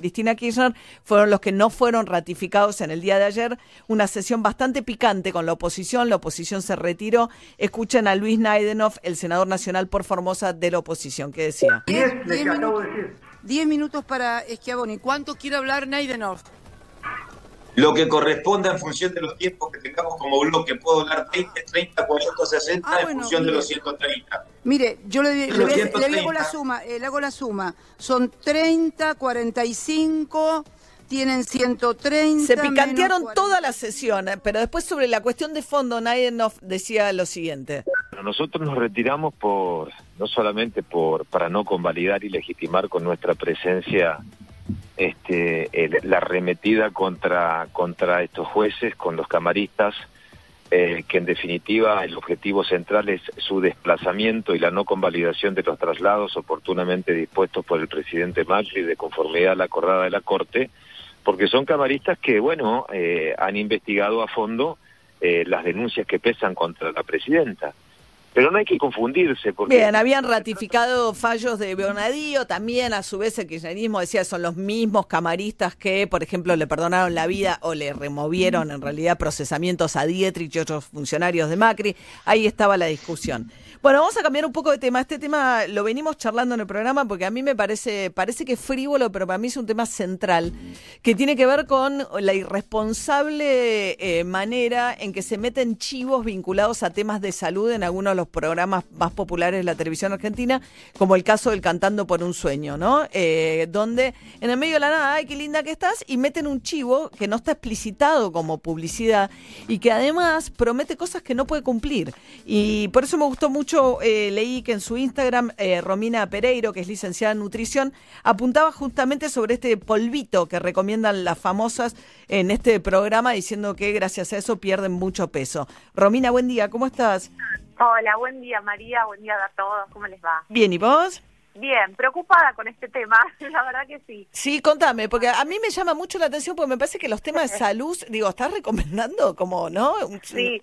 Cristina Kirchner fueron los que no fueron ratificados en el día de ayer. Una sesión bastante picante con la oposición. La oposición se retiró. Escuchen a Luis Naidenov, el senador nacional por Formosa de la oposición, que decía. Diez, minutos, para Schiavoni. ¿Cuánto quiere hablar Naidenov? Lo que corresponde en función de los tiempos que tengamos como bloque. Puedo dar 20, 30, 40, 60 en función de los 130. Mire, yo le, le, hago la suma, eh, le hago la suma. Son 30, 45 tienen 130. Se picantearon toda la sesión, pero después sobre la cuestión de fondo, nadie nos decía lo siguiente. Nosotros nos retiramos por no solamente por para no convalidar y legitimar con nuestra presencia este, la arremetida contra, contra estos jueces, con los camaristas, eh, que en definitiva el objetivo central es su desplazamiento y la no convalidación de los traslados oportunamente dispuestos por el presidente Macri de conformidad a la acordada de la Corte, porque son camaristas que, bueno, eh, han investigado a fondo eh, las denuncias que pesan contra la presidenta. Pero no hay que confundirse. Porque... Bien, habían ratificado fallos de Bernadío, también a su vez el kirchnerismo decía son los mismos camaristas que, por ejemplo, le perdonaron la vida o le removieron en realidad procesamientos a Dietrich y otros funcionarios de Macri. Ahí estaba la discusión. Bueno, vamos a cambiar un poco de tema. Este tema lo venimos charlando en el programa porque a mí me parece, parece que es frívolo, pero para mí es un tema central que tiene que ver con la irresponsable eh, manera en que se meten chivos vinculados a temas de salud en algunos los programas más populares de la televisión argentina, como el caso del Cantando por un Sueño, ¿no? Eh, donde en el medio de la nada, ay, qué linda que estás, y meten un chivo que no está explicitado como publicidad y que además promete cosas que no puede cumplir. Y por eso me gustó mucho eh, leí que en su Instagram eh, Romina Pereiro, que es licenciada en nutrición, apuntaba justamente sobre este polvito que recomiendan las famosas en este programa, diciendo que gracias a eso pierden mucho peso. Romina, buen día, ¿cómo estás? Hola, buen día María, buen día a todos, ¿cómo les va? Bien, ¿y vos? Bien, preocupada con este tema, la verdad que sí. Sí, contame, porque a mí me llama mucho la atención porque me parece que los temas de salud, digo, ¿estás recomendando como, no? Sí,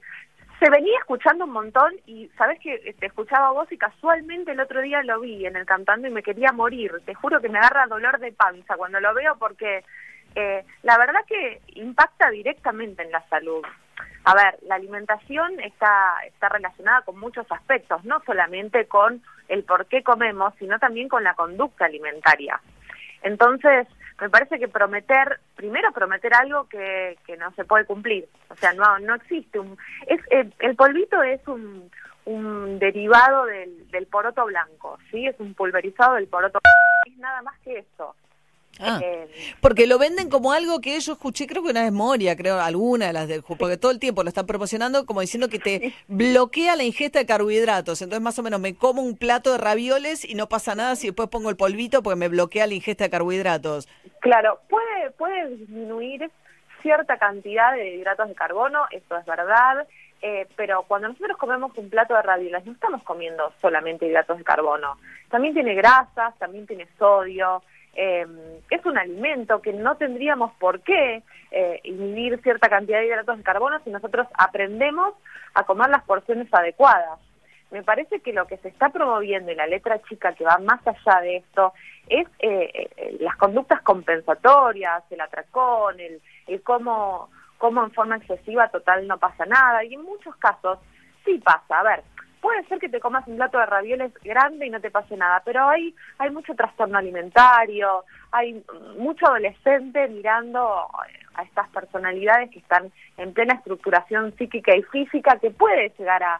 se venía escuchando un montón y sabes que te escuchaba vos y casualmente el otro día lo vi en el cantando y me quería morir. Te juro que me agarra dolor de panza cuando lo veo porque eh, la verdad que impacta directamente en la salud. A ver, la alimentación está, está relacionada con muchos aspectos, no solamente con el por qué comemos, sino también con la conducta alimentaria. Entonces, me parece que prometer, primero prometer algo que, que no se puede cumplir, o sea, no no existe un es el, polvito es un, un derivado del, del poroto blanco, ¿sí? Es un pulverizado del poroto es nada más que eso. Ah, eh, porque lo venden como algo que yo escuché, creo que una memoria, creo, alguna de las del porque todo el tiempo lo están promocionando como diciendo que te bloquea la ingesta de carbohidratos. Entonces, más o menos, me como un plato de ravioles y no pasa nada si después pongo el polvito porque me bloquea la ingesta de carbohidratos. Claro, puede, puede disminuir cierta cantidad de hidratos de carbono, eso es verdad. Eh, pero cuando nosotros comemos un plato de ravioles no estamos comiendo solamente hidratos de carbono, también tiene grasas, también tiene sodio, eh, es un alimento que no tendríamos por qué eh, inhibir cierta cantidad de hidratos de carbono si nosotros aprendemos a comer las porciones adecuadas. Me parece que lo que se está promoviendo en la letra chica que va más allá de esto es eh, eh, las conductas compensatorias, el atracón, el, el cómo, cómo en forma excesiva total no pasa nada. Y en muchos casos sí pasa. A ver, puede ser que te comas un plato de ravioles grande y no te pase nada, pero hay, hay mucho trastorno alimentario, hay mucho adolescente mirando a estas personalidades que están en plena estructuración psíquica y física que puede llegar a,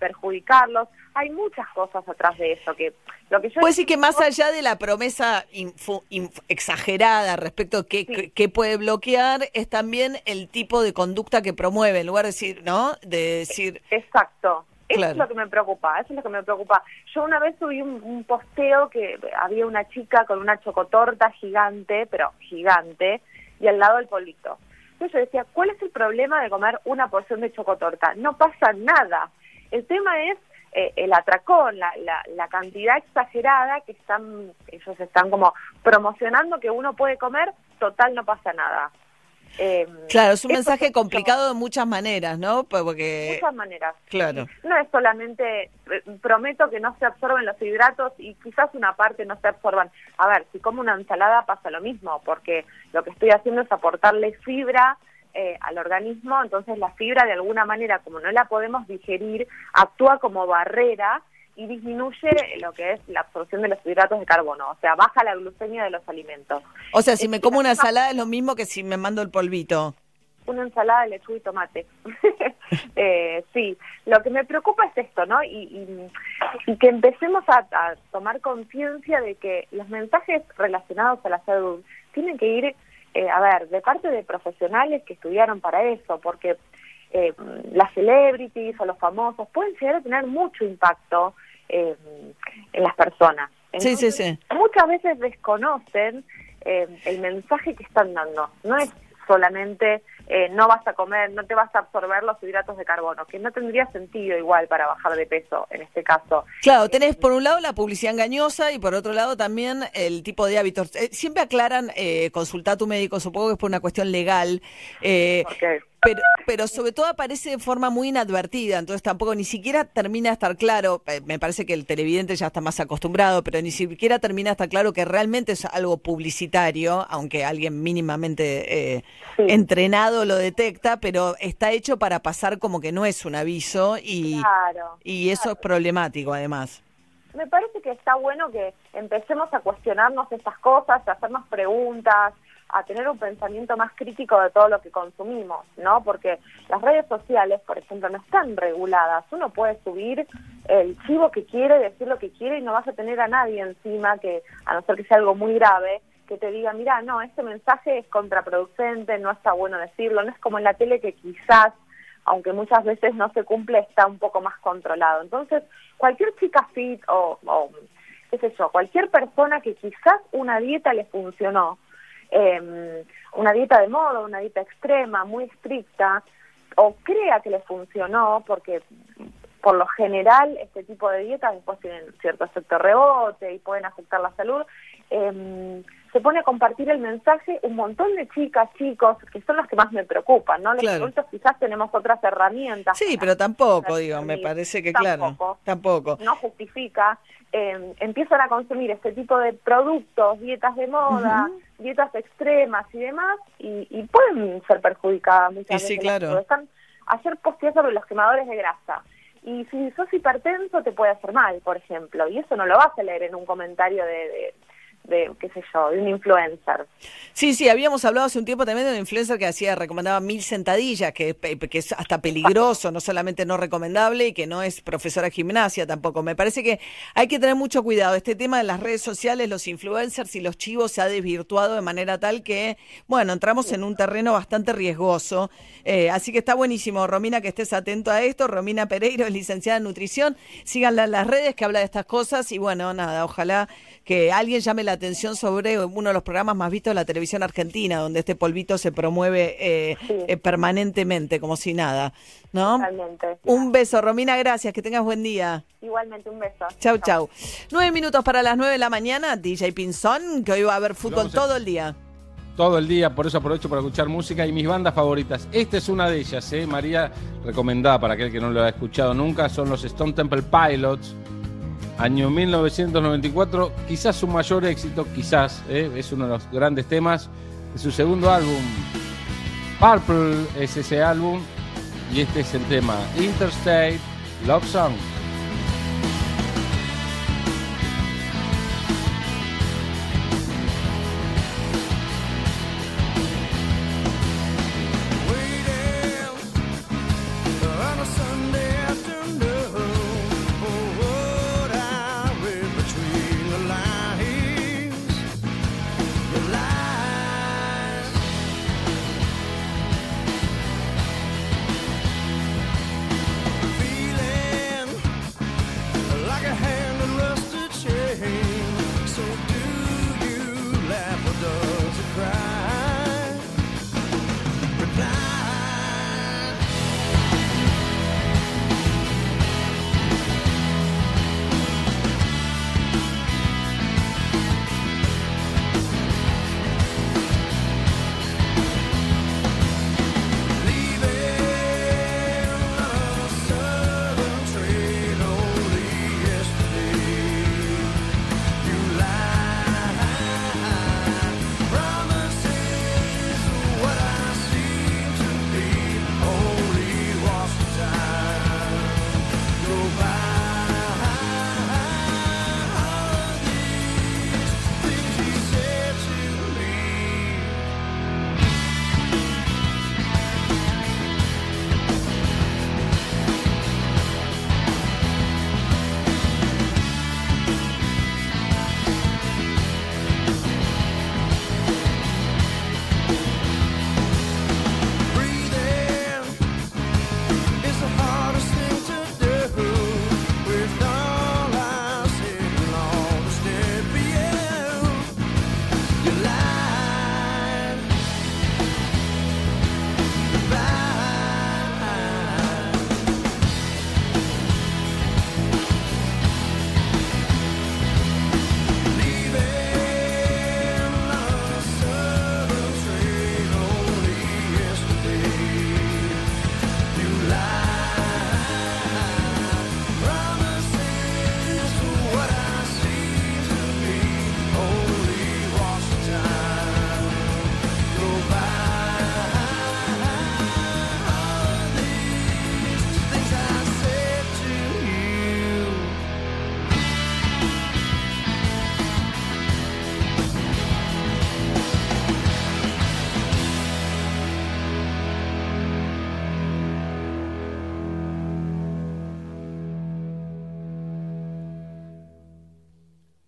perjudicarlos. Hay muchas cosas atrás de eso que lo que yo puede decir que más allá de la promesa exagerada respecto a qué, qué, puede bloquear es también el tipo de conducta que promueve en lugar de decir no de decir exacto eso es lo que me preocupa, eso es lo que me preocupa. Yo una vez subí un, posteo que había una chica con una chocotorta gigante, pero gigante, y al lado el polito. Entonces yo decía, ¿cuál es el problema de comer una porción de chocotorta? No pasa nada. El tema es eh, el atracón, la, la, la, cantidad exagerada que están, ellos están como promocionando que uno puede comer, total no pasa nada. Em, claro, es un mensaje complicado de muchas maneras, ¿no? Porque... Muchas maneras. Claro. No es solamente, eh, prometo que no se absorben los hidratos y quizás una parte no se absorban. A ver, si como una ensalada pasa lo mismo, porque lo que estoy haciendo es aportarle fibra eh, al organismo, entonces la fibra de alguna manera, como no la podemos digerir, actúa como barrera y disminuye lo que es la absorción de los hidratos de carbono, o sea, baja la glucemia de los alimentos. O sea, si me como una ensalada es lo mismo que si me mando el polvito. Una ensalada de lechuga y tomate. eh, sí, lo que me preocupa es esto, ¿no? Y, y, que empecemos a, tomar conciencia de que los mensajes relacionados a la salud tienen que ir, eh, a ver, de parte de profesionales que estudiaron para eso, porque eh, las celebrities o los famosos pueden llegar a tener mucho impacto eh, en las personas. sí, sí, sí. Muchas veces desconocen eh, el mensaje que están dando. No es solamente eh, no vas a comer, no te vas a absorber los hidratos de carbono, que no tendría sentido igual para bajar de peso en este caso. Claro, tenés por un lado la publicidad engañosa y por otro lado también el tipo de hábitos. Eh, siempre aclaran, eh, consulta a tu médico, supongo que es por una cuestión legal. Eh, pero, pero sobre todo aparece de forma muy inadvertida, entonces tampoco ni siquiera termina de estar claro, me parece que el televidente ya está más acostumbrado, pero ni siquiera termina de estar claro que realmente es algo publicitario, aunque alguien mínimamente entrenado lo detecta, pero está hecho para pasar como que no es un aviso y, y eso es problemático además. Me parece que está bueno que empecemos a cuestionarnos estas cosas, a hacernos preguntas, a tener un pensamiento más crítico de todo lo que consumimos, ¿no? Porque las redes sociales, por ejemplo, no están reguladas. Uno puede subir el chivo que quiere, decir lo que quiere y no vas a tener a nadie encima que, a no ser que sea algo muy grave, que te diga, mira, no, este mensaje es contraproducente, no está bueno decirlo, no es como en la tele que quizás, aunque muchas veces no se cumple, está un poco más controlado. Entonces, cualquier chica fit o, qué sé yo, cualquier persona que quizás una dieta le funcionó, eh, una dieta de modo, una dieta extrema, muy estricta, o crea que le funcionó, porque por lo general este tipo de dietas después tienen cierto efecto rebote y pueden afectar la salud, eh, se pone a compartir el mensaje un montón de chicas, chicos, que son los que más me preocupan, ¿no? Los adultos quizás tenemos otras herramientas. Sí, pero tampoco, digo, me parece que claro, tampoco. No justifica. Eh, empiezan a consumir este tipo de productos, dietas de moda, dietas extremas y demás, y, pueden ser perjudicadas muchas veces. Sí, claro. Están, hacer posteos sobre los quemadores de grasa. Y si sos hipertenso te puede hacer mal, por ejemplo, y eso no lo vas a leer en un comentario de de, qué sé yo, de un influencer. Sí, sí, habíamos hablado hace un tiempo también de un influencer que hacía, recomendaba mil sentadillas, que, que es hasta peligroso, no solamente no recomendable y que no es profesora de gimnasia tampoco. Me parece que hay que tener mucho cuidado. Este tema de las redes sociales, los influencers y los chivos se ha desvirtuado de manera tal que, bueno, entramos en un terreno bastante riesgoso. Eh, así que está buenísimo, Romina, que estés atento a esto. Romina Pereiro es licenciada en nutrición. Síganla en las redes que habla de estas cosas y bueno, nada, ojalá que alguien llame la atención sobre uno de los programas más vistos de la televisión argentina, donde este polvito se promueve eh, eh, permanentemente, como si nada. ¿no? Un beso, Romina, gracias, que tengas buen día. Igualmente, un beso. Chau, chau. Nueve minutos para las nueve de la mañana, DJ Pinzón, que hoy va a haber fútbol todo el día. Todo el día, por eso aprovecho para escuchar música y mis bandas favoritas. Esta es una de ellas, ¿eh? María, recomendada para aquel que no lo ha escuchado nunca, son los Stone Temple Pilots año 1994, quizás su mayor éxito, quizás, ¿eh? es uno de los grandes temas de su segundo álbum. Purple es ese álbum y este es el tema Interstate Love Song.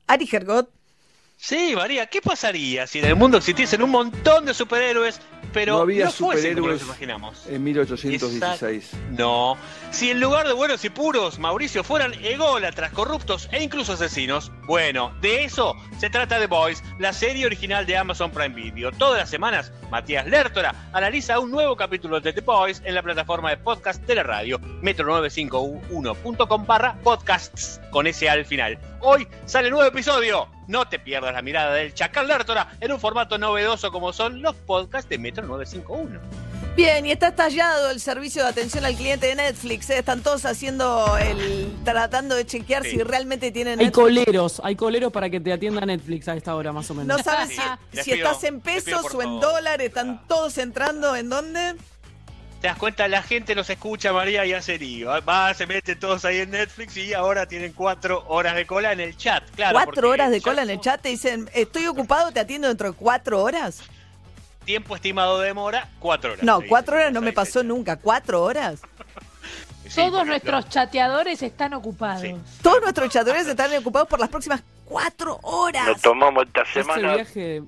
Ari Gergot. Sí, María, ¿qué pasaría si en el mundo existiesen un montón de superhéroes, pero no había no superhéroes imaginamos? En 1816. No. Si en lugar de buenos y puros, Mauricio, fueran ególatras, corruptos e incluso asesinos, bueno, de eso se trata The Boys, la serie original de Amazon Prime Video. Todas las semanas, Matías Lertora analiza un nuevo capítulo de The Boys en la plataforma de podcast de la radio, metro951.com barra podcasts, con ese al final. Hoy sale nuevo episodio. No te pierdas la mirada del Chacal Lertora en un formato novedoso como son los podcasts de Metro 951. Bien, y está estallado el servicio de atención al cliente de Netflix. ¿eh? Están todos haciendo el. tratando de chequear si realmente tienen Hay coleros, hay coleros para que te atienda Netflix a esta hora más o menos. No sabes si, estás en pesos o en dólares, están todos entrando en dónde. Te das cuenta, la gente los escucha, María, y hace lío. Va, se meten todos ahí en Netflix y ahora tienen cuatro horas de cola en el chat. Claro, ¿Cuatro horas de cola en el chat? Te dicen, estoy ocupado, te atiendo dentro de cuatro horas. Tiempo estimado de demora, cuatro horas. No, cuatro horas no me pasó nunca. ¿Cuatro horas? Todos nuestros chateadores están ocupados. Todos nuestros chateadores están ocupados por las próximas cuatro horas. Nos tomamos esta semana. viaje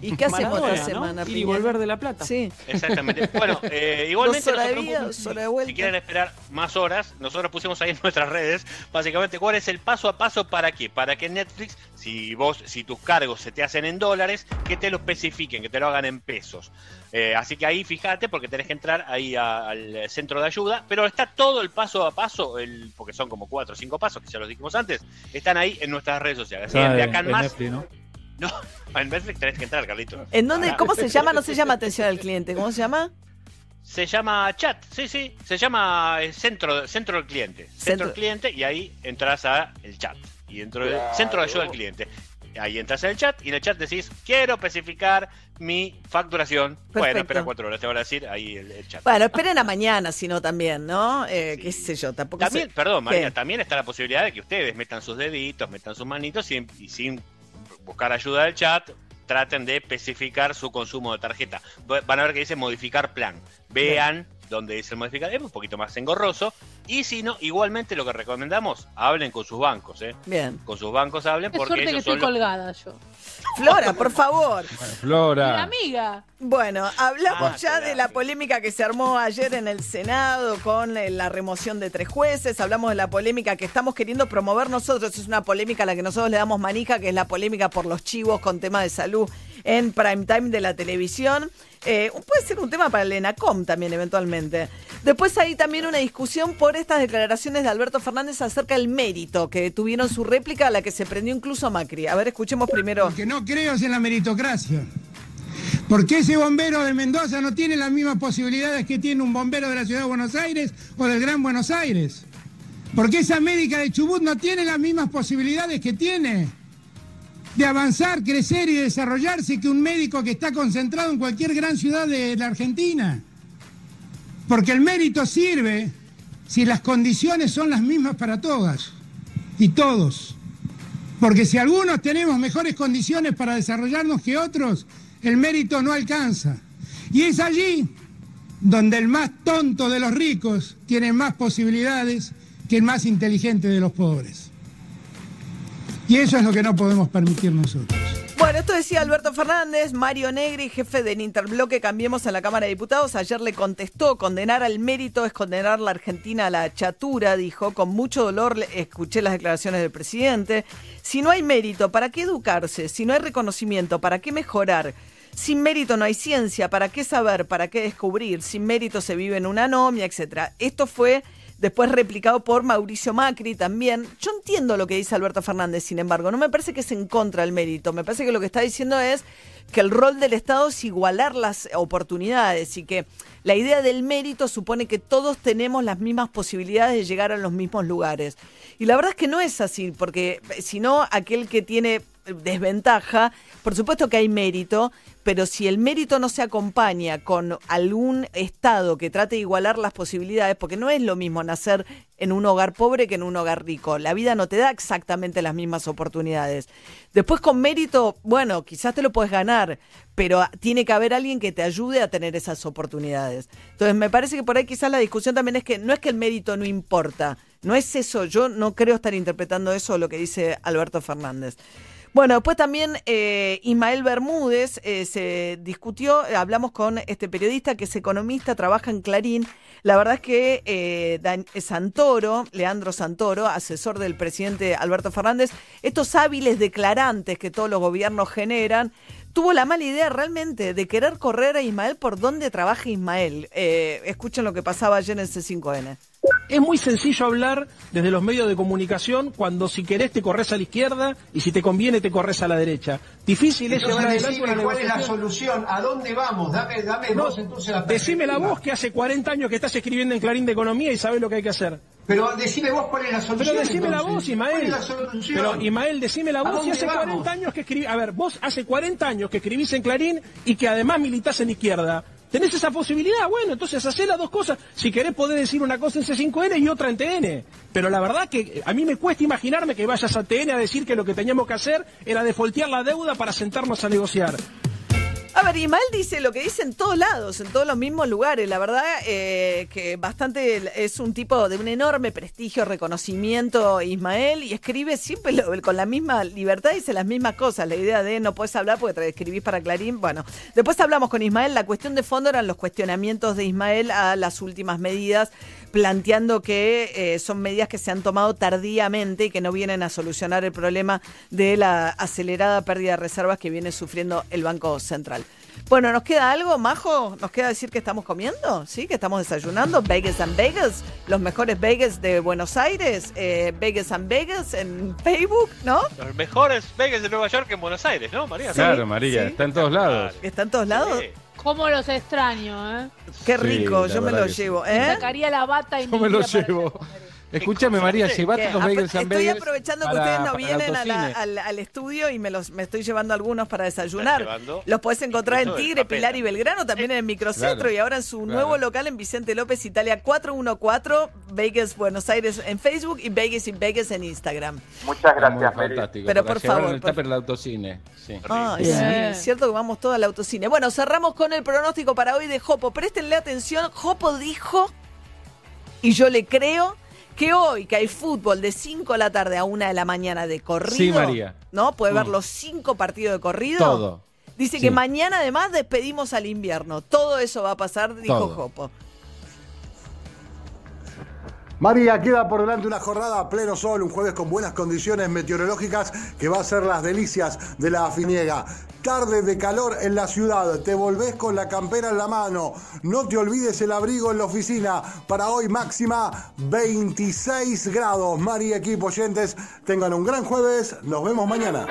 ¿Y qué hacemos esta semana? Y volver de La Plata. Sí. Exactamente. Bueno, eh, igualmente, horas de vida, dos horas de vuelta. si quieren esperar más horas, nosotros pusimos ahí en nuestras redes, básicamente, cuál es el paso a paso para qué. Para que Netflix, si vos, si tus cargos se te hacen en dólares, que te lo especifiquen, que te lo hagan en pesos. Eh, así que ahí fíjate, porque tenés que entrar ahí a, al centro de ayuda, pero está todo el paso a paso, el, porque son como cuatro o cinco pasos, que ya los dijimos antes, están ahí en nuestras redes sociales. Así, de acá en más. Netflix, ¿no? No, en Netflix tenés que entrar, Carlito. ¿En dónde? ¿Cómo se llama? No se llama atención al cliente. ¿Cómo se llama? Se llama chat, sí, sí, se llama eh, centro, centro del cliente. Centro, Centro. del cliente y ahí entras a el chat. Y dentro del centro de ayuda al cliente. Ahí entras en el chat y en el chat decís, quiero especificar mi facturación. Bueno, espera cuatro horas, te van a decir ahí el, el chat. Bueno, esperen a mañana, si no también, ¿no? Eh, ¿Qué sé yo? Tampoco También, sé- perdón, María, ¿Qué? también está la posibilidad de que ustedes metan sus deditos, metan sus manitos y, y sin buscar ayuda del chat, traten de especificar su consumo de tarjeta. Va- Van a ver que dice modificar plan. Vean dónde dice modificar, es un poquito más engorroso. Y si no, igualmente lo que recomendamos, hablen con sus bancos, ¿eh? Bien. Con sus bancos hablen Qué porque suerte que estoy son los- colgada yo. Flora, por favor. Mi Flora. amiga. Bueno, hablamos Ah, ya de la polémica que se armó ayer en el Senado con eh, la remoción de tres jueces, hablamos de la polémica que estamos queriendo promover nosotros, es una polémica a la que nosotros le damos manija, que es la polémica por los chivos con tema de salud en prime time de la televisión. Eh, puede ser un tema para el ENACOM también eventualmente. Después hay también una discusión por estas declaraciones de Alberto Fernández acerca del mérito que tuvieron su réplica a la que se prendió incluso Macri. A ver, escuchemos primero. Porque no creo en la meritocracia. Porque ese bombero de Mendoza no tiene las mismas posibilidades que tiene un bombero de la ciudad de Buenos Aires o del Gran Buenos Aires. Porque esa médica de Chubut no tiene las mismas posibilidades que tiene de avanzar, crecer y desarrollarse que un médico que está concentrado en cualquier gran ciudad de la Argentina. Porque el mérito sirve si las condiciones son las mismas para todas y todos. Porque si algunos tenemos mejores condiciones para desarrollarnos que otros, el mérito no alcanza. Y es allí donde el más tonto de los ricos tiene más posibilidades que el más inteligente de los pobres. Y eso es lo que no podemos permitir nosotros. Bueno, esto decía Alberto Fernández, Mario Negri, jefe del Interbloque Cambiemos en la Cámara de Diputados, ayer le contestó, condenar al mérito es condenar la Argentina a la chatura, dijo, con mucho dolor escuché las declaraciones del presidente. Si no hay mérito, ¿para qué educarse? Si no hay reconocimiento, ¿para qué mejorar? Sin mérito no hay ciencia, ¿para qué saber? ¿Para qué descubrir? Sin mérito se vive en una anomia, etcétera. Esto fue después replicado por Mauricio Macri también. Yo entiendo lo que dice Alberto Fernández, sin embargo, no me parece que es en contra del mérito, me parece que lo que está diciendo es que el rol del Estado es igualar las oportunidades y que la idea del mérito supone que todos tenemos las mismas posibilidades de llegar a los mismos lugares. Y la verdad es que no es así, porque si no, aquel que tiene desventaja, por supuesto que hay mérito, pero si el mérito no se acompaña con algún Estado que trate de igualar las posibilidades, porque no es lo mismo nacer en un hogar pobre que en un hogar rico, la vida no te da exactamente las mismas oportunidades. Después con mérito, bueno, quizás te lo puedes ganar, pero tiene que haber alguien que te ayude a tener esas oportunidades. Entonces me parece que por ahí quizás la discusión también es que no es que el mérito no importa, no es eso, yo no creo estar interpretando eso lo que dice Alberto Fernández. Bueno, después también eh, Ismael Bermúdez eh, se discutió, hablamos con este periodista que es economista, trabaja en Clarín. La verdad es que eh, Santoro, Leandro Santoro, asesor del presidente Alberto Fernández, estos hábiles declarantes que todos los gobiernos generan, tuvo la mala idea realmente de querer correr a Ismael por donde trabaja Ismael. escuchen lo que pasaba ayer en C5N. Es muy sencillo hablar desde los medios de comunicación cuando si querés te corres a la izquierda y si te conviene te corres a la derecha. Difícil es llevar adelante una ¿Cuál es la solución? ¿A dónde vamos? Dame, dame vos entonces la Decime la voz que hace 40 años que estás escribiendo en Clarín de Economía y sabes lo que hay que hacer. Pero decime vos cuál es la solución. Pero decime la voz, Ismael. Pero Ismael, decime la voz y hace 40 años que escribís. A ver, vos hace 40 años que escribís en Clarín y que además militás en izquierda. ¿Tenés esa posibilidad? Bueno, entonces hacé las dos cosas. Si querés poder decir una cosa en C5N y otra en TN. Pero la verdad que a mí me cuesta imaginarme que vayas a TN a decir que lo que teníamos que hacer era defoltear la deuda para sentarnos a negociar. Ismael dice lo que dice en todos lados, en todos los mismos lugares. La verdad eh, que bastante es un tipo de un enorme prestigio, reconocimiento, Ismael, y escribe siempre con la misma libertad, dice las mismas cosas. La idea de no puedes hablar porque te escribís para Clarín. Bueno, después hablamos con Ismael. La cuestión de fondo eran los cuestionamientos de Ismael a las últimas medidas, planteando que eh, son medidas que se han tomado tardíamente y que no vienen a solucionar el problema de la acelerada pérdida de reservas que viene sufriendo el Banco Central. Bueno, ¿nos queda algo, Majo? ¿Nos queda decir que estamos comiendo? ¿Sí? ¿Que estamos desayunando? Vegas and Vegas, los mejores Vegas de Buenos Aires, eh, Vegas and Vegas en Facebook, ¿no? Los mejores Vegas de Nueva York en Buenos Aires, ¿no, María? Claro, María, está en todos lados. ¿Está en todos lados? ¿Cómo los extraño, eh? Qué rico, yo me los llevo, ¿eh? sacaría la bata y Yo me los llevo. Escúchame, María, llevate los bagels Estoy aprovechando que ustedes no vienen al, estudio y me los me estoy llevando algunos para desayunar. Los podés encontrar en Tigre, Pilar y Belgrano, también en el Microcentro y ahora en su nuevo local en Vicente López, Italia 414, Vegas Buenos Aires en Facebook y Vegas y Vegas en Instagram. Muchas gracias, Fantástico. Pero por favor. El tupper del autocine. Sí. Ah, sí, es cierto que vamos todo al autocine. Bueno, cerramos con el pronóstico para hoy de Jopo. Préstenle atención. Jopo dijo, y yo le creo, que hoy que hay fútbol de 5 de la tarde a 1 de la mañana de corrido. Sí, María. ¿No? Puede ver mm. los 5 partidos de corrido. Todo. Dice que mañana además despedimos al invierno. Todo eso va a pasar, dijo Jopo. María, queda por delante una jornada a pleno sol, un jueves con buenas condiciones meteorológicas que va a ser las delicias de la finiega. Tarde de calor en la ciudad, te volvés con la campera en la mano. No te olvides el abrigo en la oficina. Para hoy máxima 26 grados. María, equipo oyentes, tengan un gran jueves. Nos vemos mañana.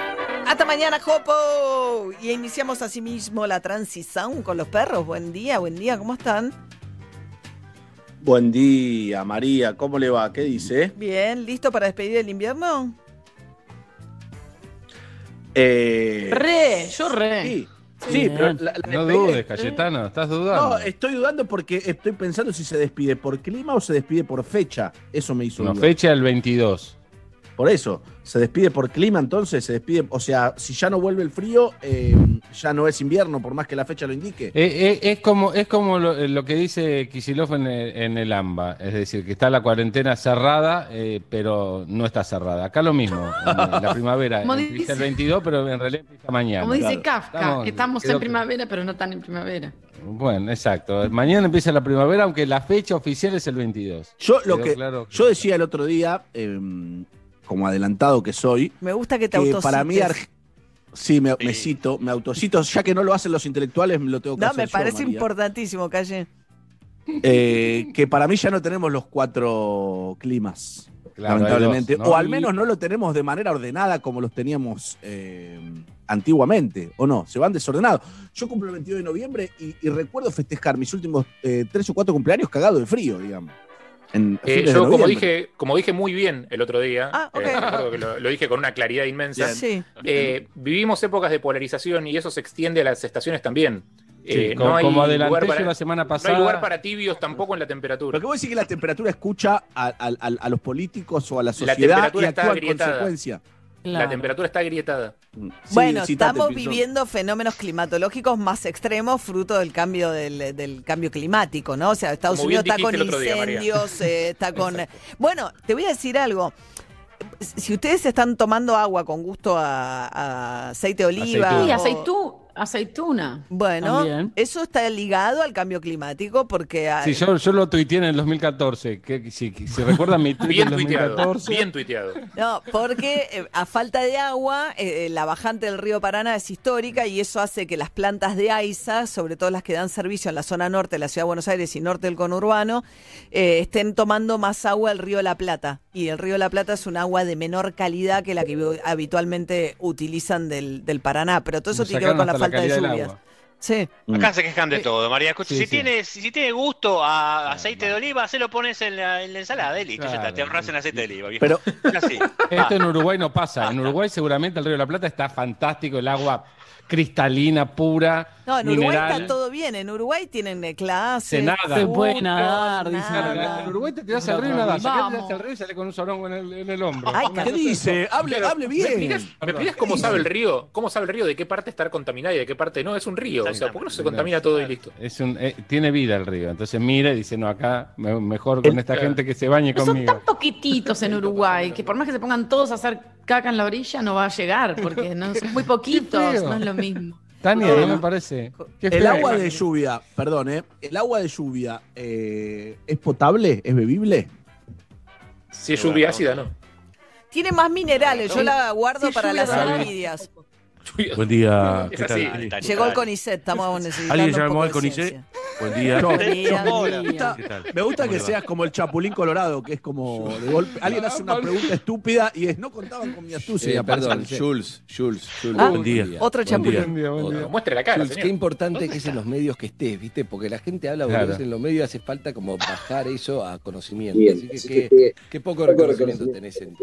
Hasta mañana, Jopo. Y iniciamos asimismo la transición con los perros. Buen día, buen día, ¿cómo están? Buen día, María. ¿Cómo le va? ¿Qué dice? Bien, ¿listo para despedir el invierno? Eh, re, yo re. Sí. Sí, pero no dudes, Cayetano, estás dudando. No, estoy dudando porque estoy pensando si se despide por clima o se despide por fecha. Eso me hizo Una fecha el 22. Por eso, se despide por clima, entonces se despide. O sea, si ya no vuelve el frío, eh, ya no es invierno, por más que la fecha lo indique. Eh, eh, es como, es como lo, que dice Kisilov en el, AMBA. Es decir, que está la cuarentena cerrada, pero no está cerrada. Acá lo mismo. En, la primavera empieza el 22, pero en realidad empieza mañana. Como dice Kafka, estamos, en primavera, pero no tan en primavera. Bueno, exacto. Mañana empieza la primavera, aunque la fecha oficial es el 22. Yo lo que, yo decía el otro día, como adelantado que soy. Me gusta que te que Para mí, sí, me, cito, me autocito, ya que no lo hacen los intelectuales, lo tengo que hacer. No, me parece importantísimo, Calle. Eh, que para mí ya no tenemos los cuatro climas, lamentablemente. O al menos no lo tenemos de manera ordenada como los teníamos eh, antiguamente, ¿o no? Se van desordenados. Yo cumplo el 22 de noviembre y, recuerdo festejar mis últimos eh, tres o cuatro cumpleaños cagado de frío, digamos. Eh, yo, como dije, como dije muy bien el otro día, ah, eh, lo, dije con una claridad inmensa, eh, vivimos épocas de polarización y eso se extiende a las estaciones también. como, no hay lugar para, la semana pasada. No hay lugar para tibios tampoco en la temperatura. Pero vos decís que la temperatura escucha a, los políticos o a la sociedad y actúa en consecuencia. La temperatura está agrietada. Mm. bueno, estamos viviendo fenómenos climatológicos más extremos fruto del cambio del, cambio climático, ¿no? O sea, Estados Unidos está con incendios, eh, está con... bueno, te voy a decir algo. Si ustedes están tomando agua con gusto a, aceite de oliva... Sí, aceitú aceituna. Bueno, eso está ligado al cambio climático porque... Sí, yo, yo lo tuiteé en el 2014. Que, si, si recuerdan mi tweet bien 2014... Bien tuiteado. No, porque eh, a falta de agua, eh, la bajante del río Paraná es histórica y eso hace que las plantas de AISA, sobre todo las que dan servicio en la zona norte de la Ciudad de Buenos Aires y norte del conurbano, eh, estén tomando más agua del río La Plata. Y el río La Plata es un agua de menor calidad que la que habitualmente utilizan del, del Paraná. Pero todo eso tiene que ver con la falta de lluvias. Sí. Acá se quejan de todo, María. si, Tiene, si tiene gusto a aceite de oliva, se lo pones en la, ensalada y listo. te ahorras en aceite de oliva. Pero esto en Uruguay no pasa. En Uruguay seguramente el Río de la Plata está fantástico, el agua cristalina, pura. No, en Uruguay está todo bien. En Uruguay tienen eh, clases. Se nada. Se puede nadar, En Uruguay te tiras al río y nada. te tiras al río y sale con un sorongo en el, en el hombro. ¿Qué dice? Hable, hable bien. ¿Me cómo sabe el río? ¿Cómo sabe el río? ¿De qué parte está contaminada y de qué parte no? Es un río. O sea, ¿por qué no se contamina todo y listo? Es un, eh, tiene vida el río. Entonces mira y dice, no, acá mejor con esta gente que se bañe conmigo. Son tan poquititos en Uruguay que por más que se pongan todos a hacer caca en la orilla no va a llegar porque no, son muy poquitos, no es lo mismo. Tania, no me parece. el agua de lluvia, perdón, ¿eh? ¿El agua de lluvia eh, es potable? ¿Es bebible? Si es lluvia ácida, no. Tiene más minerales, yo la guardo para las orquídeas. Buen día. ¿qué tal? Llegó el CONICET, estamos necesitando. ¿Alguien llamó al CONICET? Buen día. me gusta que seas como el Chapulín Colorado, que es como de golpe. Alguien hace una pregunta estúpida y es: no contaban con mi astucia. Eh, perdón, Jules, Jules, Jules. Ah, buen día. Otro Chapulín. Muestre la cara. Qué importante que es en los medios que estés, ¿viste? Porque la gente habla claro. en los medios hace falta como bajar eso a conocimiento. Así que, qué, poco reconocimiento tenés en,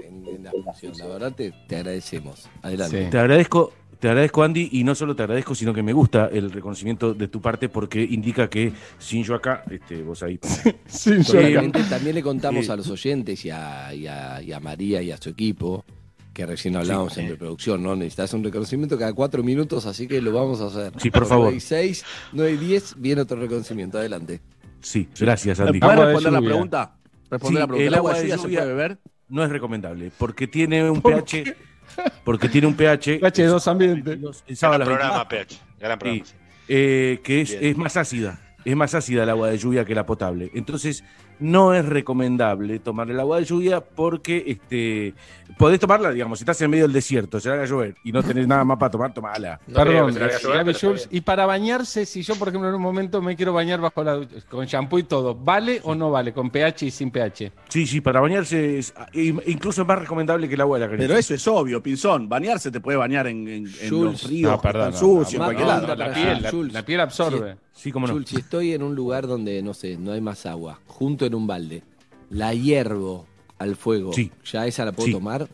la función. La verdad te, te agradecemos. Adelante. Te agradezco te agradezco, Andy, y no solo te agradezco, sino que me gusta el reconocimiento de tu parte porque indica que sin yo acá, este, vos ahí. sin yo También le contamos a los oyentes y a, María y a su equipo que recién hablábamos en preproducción, ¿no? Necesitas un reconocimiento cada cuatro minutos, así que lo vamos a hacer. Sí, por favor. 9 y 6, 9 y 10, viene otro reconocimiento. Adelante. Sí, gracias, Andy. ¿Puedes responder la pregunta? Responder la pregunta. ¿El agua de lluvia se puede beber? No es recomendable, porque tiene un pH porque tiene un pH. pH de dos ambientes. Gran programa, pH. Gran programa. Eh, que es, es, más ácida. Es más ácida el agua de lluvia que la potable. Entonces, no es recomendable tomar el agua de lluvia porque este, podés tomarla, digamos, si estás en medio del desierto, se va a llover y no tenés nada más para tomar, tomala. Perdón, y para bañarse, si yo, por ejemplo, en un momento me quiero bañar bajo la con shampoo y todo, ¿vale o no vale? ¿Con pH y sin pH? Sí, sí, para bañarse es incluso es más recomendable que el agua de la canilla. Pero eso es obvio, Pinzón. Bañarse te puede bañar en, en, los ríos, no, sucio, en cualquier lado. La, piel, la, piel absorbe. Sí, como no. si estoy en un lugar donde, no sé, no hay más agua, junto en un balde, la hiervo al fuego, sí. ¿ya esa la puedo tomar?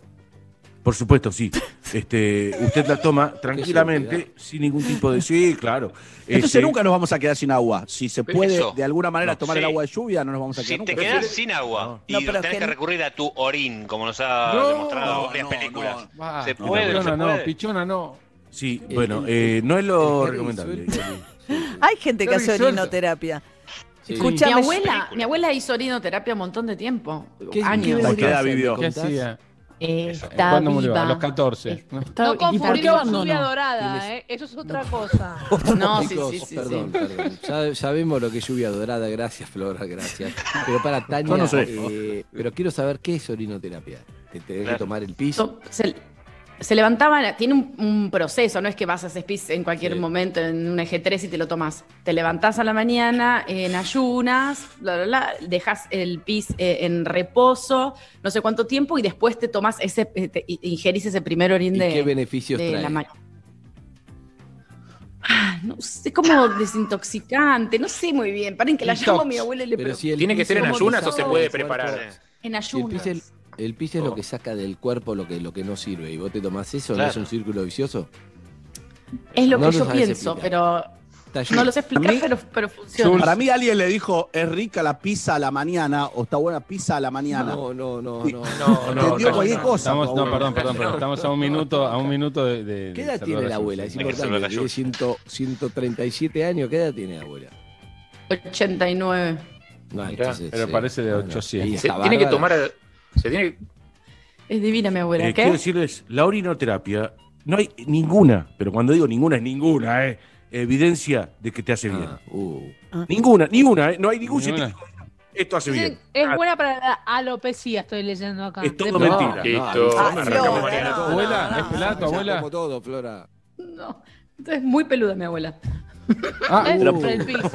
Por supuesto, sí. Este, usted la toma tranquilamente, sin ningún tipo de. Sí, claro. Entonces este, nunca nos vamos a quedar sin agua. Si se puede de alguna manera tomar el agua de lluvia, no nos vamos a quedar si nunca. Te quedas sin agua y tenés que... recurrir a tu orín, como nos ha demostrado varias películas. se puede, no, no, no, pichona no. Sí, bueno, eh, no es lo recomendable. Hay gente que hace orinoterapia. Mi abuela, mi abuela hizo orinoterapia un montón de tiempo. ¿Qué, años. ¿Qué edad vivió? ¿Qué hacía? Está ¿Cuándo murió? A los 14. ¿no? no confundió con lluvia dorada, ¿eh? Eso es otra cosa. no, sí, sí, sí, perdón, perdón. Ya, sabemos lo que es lluvia dorada, gracias, Flora, gracias. Pero para Tania, no sé. eh, pero quiero saber qué es orinoterapia. ¿Te tenés que tomar el piso? se levantaban, tiene un, proceso, no es que vas a hacer pis en cualquier momento en un eje 3 y te lo tomas. Te levantás a la mañana en ayunas, dejas el pis eh, en reposo, no sé cuánto tiempo, y después te tomas ese, eh, ingerís ese primer orín de. ¿Qué beneficios trae? Ah, no sé, como desintoxicante, no sé muy bien. Paren que la llamo a mi abuela y le pregunto. ¿Tiene que ser en ayunas o se puede preparar? En ayunas. El pis, es lo que saca del cuerpo lo que, lo que no sirve. Y vos te tomás eso, ¿no es un círculo vicioso? Es lo que yo pienso, pero no lo sé explicar, pero, pero, funciona. Para mí alguien le dijo, es rica la pizza a la mañana o está buena pizza a la mañana. No, no, no, no. No, no, no, cualquier cosa. Estamos, no, perdón, perdón, perdón. Estamos a un minuto, a un minuto de, de ¿Qué edad tiene la abuela? Es importante. Tiene 137 años. ¿Qué edad tiene la abuela? 89. No, entonces, pero parece de 800. Se tiene que tomar... Se tiene Es divina mi abuela. Eh, ¿Qué? Quiero decirles, la orinoterapia, no hay ninguna, pero cuando digo ninguna es ninguna, ¿eh? evidencia de que te hace bien. Ah, uh. ah. Ninguna, ni una, ¿eh? no hay ningún científico. Esto hace bien. Es ah. buena para la alopecia, estoy leyendo acá. Es todo mentira. Listo. abuela, ¿es pelada tu abuela? Como todo, Flora. No, entonces muy peluda mi abuela. Ah, uh.